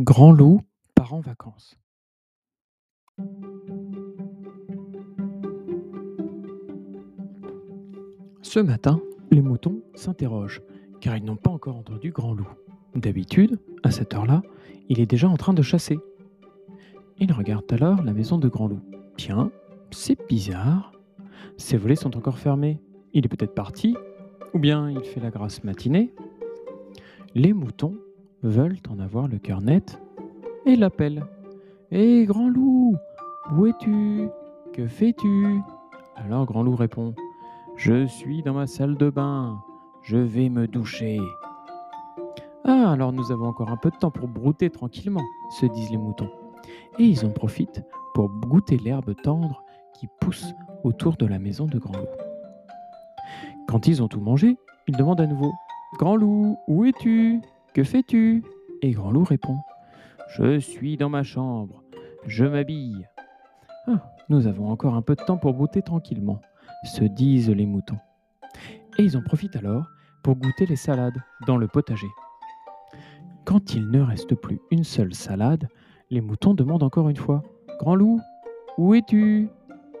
Grand loup part en vacances. Ce matin, les moutons s'interrogent, car ils n'ont pas encore entendu Grand loup. D'habitude, à cette heure-là, il est déjà en train de chasser. Ils regardent alors la maison de Grand loup. Tiens, c'est bizarre. Ses volets sont encore fermés. Il est peut-être parti, ou bien il fait la grasse matinée. Les moutons veulent en avoir le cœur net et l'appellent. Hé, grand loup, où es-tu? Que fais-tu? Alors Grand loup répond Je suis dans ma salle de bain, je vais me doucher. Ah, alors nous avons encore un peu de temps pour brouter tranquillement, se disent les moutons. Et ils en profitent pour goûter l'herbe tendre qui pousse autour de la maison de Grand loup. Quand ils ont tout mangé, ils demandent à nouveau Grand loup, où es-tu? Que fais-tu? Et Grand loup répond Je suis dans ma chambre, je m'habille. Ah, nous avons encore un peu de temps pour brouter tranquillement, se disent les moutons. Et ils en profitent alors pour goûter les salades dans le potager. Quand il ne reste plus une seule salade, les moutons demandent encore une fois Grand loup, où es-tu?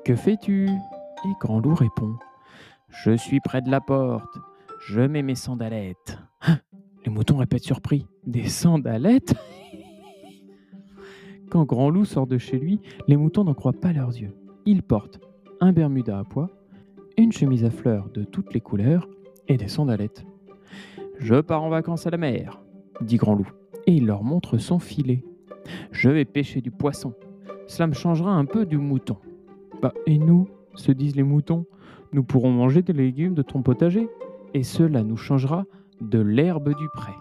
Que fais-tu? Et Grand loup répond Je suis près de la porte, je mets mes sandalettes. Ah, les moutons répètent surpris Des sandalettes Quand Grand loup sort de chez lui, les moutons n'en croient pas leurs yeux. Il porte un bermuda à pois, une chemise à fleurs de toutes les couleurs et des sandalettes. Je pars en vacances à la mer, dit Grand loup, et il leur montre son filet. Je vais pêcher du poisson. Cela me changera un peu du mouton. Bah, et nous, se disent les moutons, nous pourrons manger des légumes de ton potager, et cela nous changera de l'herbe du pré.